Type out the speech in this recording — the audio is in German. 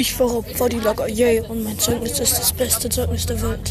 Ich war Lager, yay, und mein Zeugnis ist das beste Zeugnis der Welt.